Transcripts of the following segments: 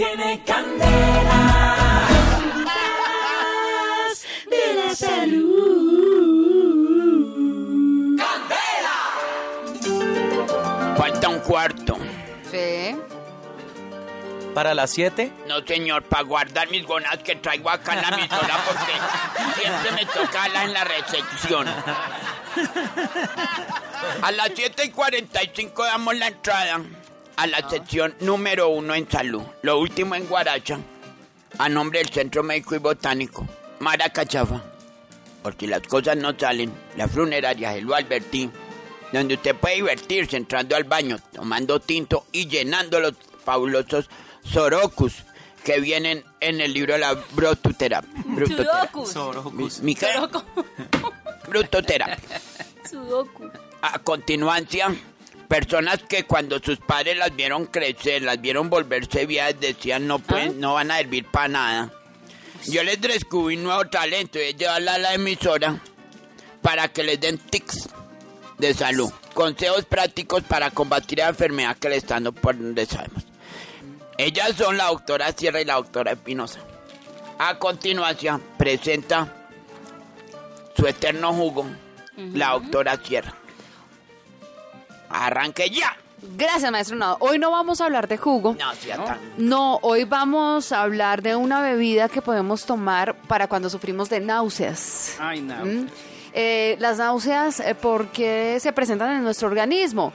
tiene candela. De la salud. Falta un cuarto. Sí. Para las 7. No, señor, para guardar mis gonas que traigo acá en la emisora porque siempre me toca hablar en la recepción. A las 7 y 45 damos la entrada a la sección número uno en salud. Lo último en Guaracha, a nombre del Centro Médico y Botánico, Mara Cachafa. Por si las cosas no salen, la funeraria Gelo Albertín, donde usted puede divertirse entrando al baño, tomando tinto y llenando los fabulosos sorocus que vienen en el libro de la brotuterapia. Sudokus. Sorocus. ¿Mi? Brutoterapia. Sudoku. A continuancia, personas que cuando sus padres las vieron crecer, las vieron volverse viejas, decían no pueden, no van a servir para nada. Yo les descubrí un nuevo talento y es llevarla a la emisora para que les den tics de salud. Consejos prácticos para combatir la enfermedad que le están dando por donde sabemos. Ellas son la doctora Sierra y la doctora Espinosa. A continuación, presenta su eterno jugo, la doctora Sierra. Arranque ya. Gracias, maestro. No, hoy no vamos a hablar de jugo. No, No, hoy vamos a hablar de una bebida que podemos tomar para cuando sufrimos de náuseas. Ay. ¿Mm? Eh, las náuseas, eh, ¿por qué se presentan en nuestro organismo?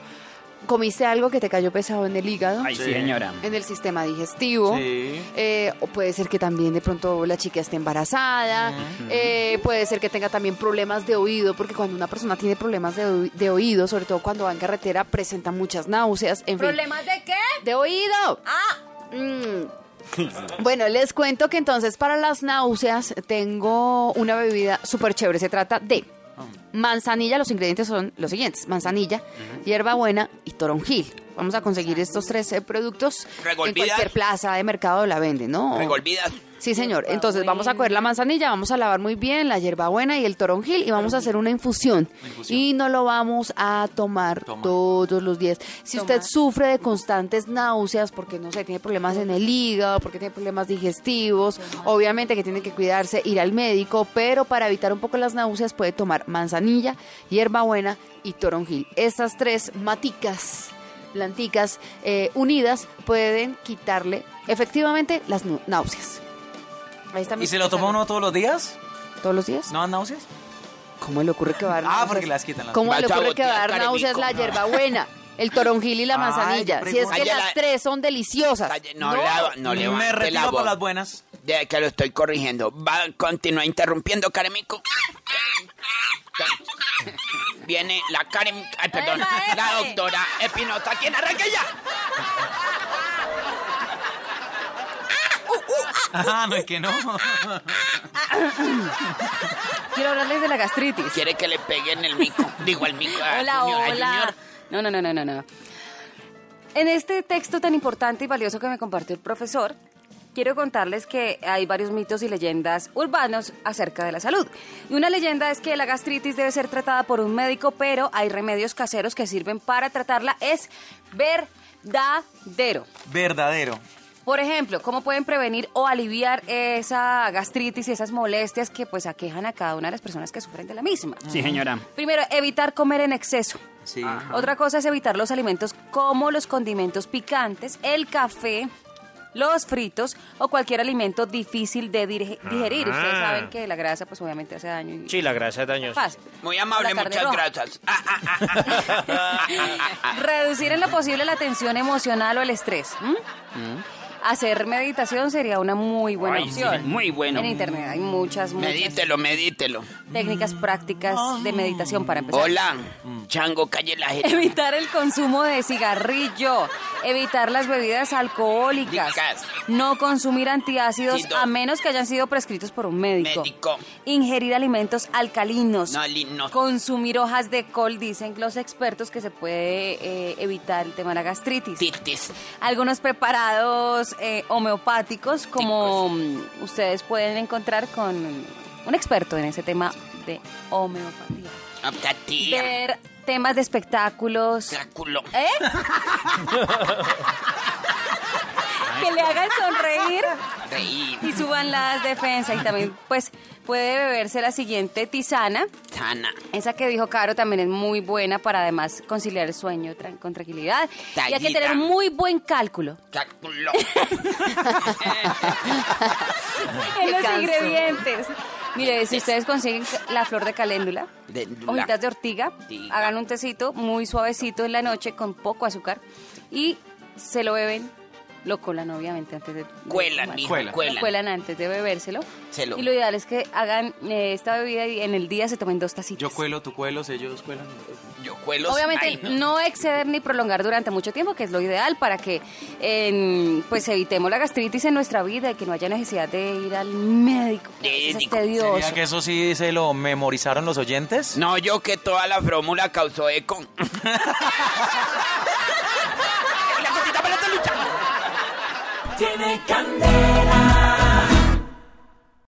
Comiste algo que te cayó pesado en el hígado, Ay, sí, señora. en el sistema digestivo. Sí. Eh, o puede ser que también de pronto la chica esté embarazada. Eh, puede ser que tenga también problemas de oído, porque cuando una persona tiene problemas de, oí- de oído, sobre todo cuando va en carretera, presenta muchas náuseas. En fin. ¿Problemas de qué? De oído. Ah, Mm. Bueno, les cuento que entonces para las náuseas tengo una bebida súper chévere. Se trata de manzanilla. Los ingredientes son los siguientes: manzanilla, hierbabuena toronjil. Vamos a conseguir estos tres eh, productos en Revolvidas. cualquier plaza de mercado la venden, ¿no? Revolvidas. Sí, señor. Entonces vamos a coger la manzanilla, vamos a lavar muy bien la hierbabuena y el toronjil y vamos a hacer una infusión. Y no lo vamos a tomar todos los días. Si usted sufre de constantes náuseas porque no sé, tiene problemas en el hígado, porque tiene problemas digestivos, obviamente que tiene que cuidarse, ir al médico, pero para evitar un poco las náuseas puede tomar manzanilla, hierbabuena y toronjil. Estas tres maticas planticas eh, unidas pueden quitarle efectivamente las náuseas. Ahí está mi ¿Y se lo toma uno todos los días? todos los días? ¿No dan náuseas? ¿Cómo le ocurre que va a dar Ah, náuseas? porque las quitan las- ¿Cómo le ocurre que va a dar náuseas la hierbabuena, el toronjil y la Ay, manzanilla? Si es que las tres son deliciosas. Calle- No, la- no Me levante la retiro por las buenas. De que lo estoy corrigiendo. Va a continuar interrumpiendo, Caremico. Viene la Karen... Ay, perdón. La doctora Espinosa. ¿Quién arranca ya? Ah, no es que no. quiero hablarles de la gastritis. Quiere que le pegue en el mico. Digo, al mico. al Hola, junior, hola. junior. No, no, no, no, no, no. En este texto tan importante y valioso que me compartió el profesor, quiero contarles que hay varios mitos y leyendas urbanos acerca de la salud. Y una leyenda es que la gastritis debe ser tratada por un médico, pero hay remedios caseros que sirven para tratarla. Es verdadero. Verdadero. Por ejemplo, ¿cómo pueden prevenir o aliviar esa gastritis y esas molestias que pues aquejan a cada una de las personas que sufren de la misma? Sí, señora. Primero, evitar comer en exceso. Sí. Otra cosa es evitar los alimentos como los condimentos picantes, el café, los fritos o cualquier alimento difícil de dire- digerir. Ustedes saben que la grasa pues obviamente hace daño. y- Sí, la grasa es dañosa. Fácil. Muy amable, muchas roja. gracias. Ah, ah, ah, ah, ah, ah, ah. Reducir en lo posible la tensión emocional o el estrés. ¿m? Hacer meditación sería una muy buena Ay, sí, opción. muy bueno. En internet hay muchas, muchas Medítelo, medítelo. técnicas prácticas de meditación para empezar. Hola, chango, calle la gente. Evitar el consumo de cigarrillo, evitar las bebidas alcohólicas, Licas. no consumir antiácidos a menos que hayan sido prescritos por un médico. Médico. Ingerir alimentos alcalinos. No, li- no. Consumir hojas de col, dicen los expertos que se puede eh, evitar el tema de la gastritis. Titis. Algunos preparados eh, homeopáticos, como ustedes pueden encontrar con un experto en ese tema de homeopatía. Ver temas de espectáculos. Cáculo. ¿Eh? que le hagan sonreír Reír. y suban las defensas. Y también, pues, puede beberse la siguiente tisana. Sana. Esa que dijo Caro también es muy buena para además conciliar el sueño con tranquilidad. Y hay que Tallita. tener muy buen cálculo Cálculo. en los canso. ingredientes. Mire, si ustedes consiguen la flor de caléndula, De- hojitas de ortiga, Ortiga. hagan un tecito muy suavecito en la noche con poco azúcar y se lo beben, lo colan obviamente antes de... de Cuelan, mijo, Cuelan. Lo cuelan. cuelan antes de bebérselo. Se lo- Y lo ideal es que hagan eh, esta bebida y en el día se tomen dos tacitas. Yo cuelo, tú cuelos, ellos cuelan. Yo cuelo. Obviamente Ay, no. exceder ni prolongar durante mucho tiempo, que es lo ideal para que pues evitemos la gastritis en nuestra vida y que no haya necesidad de ir al médico. que Es tedioso. ¿Sería que eso sí se lo memorizaron los oyentes? No, yo que toda la fórmula causó eco. La cosita para esta lucha. Tiene candela.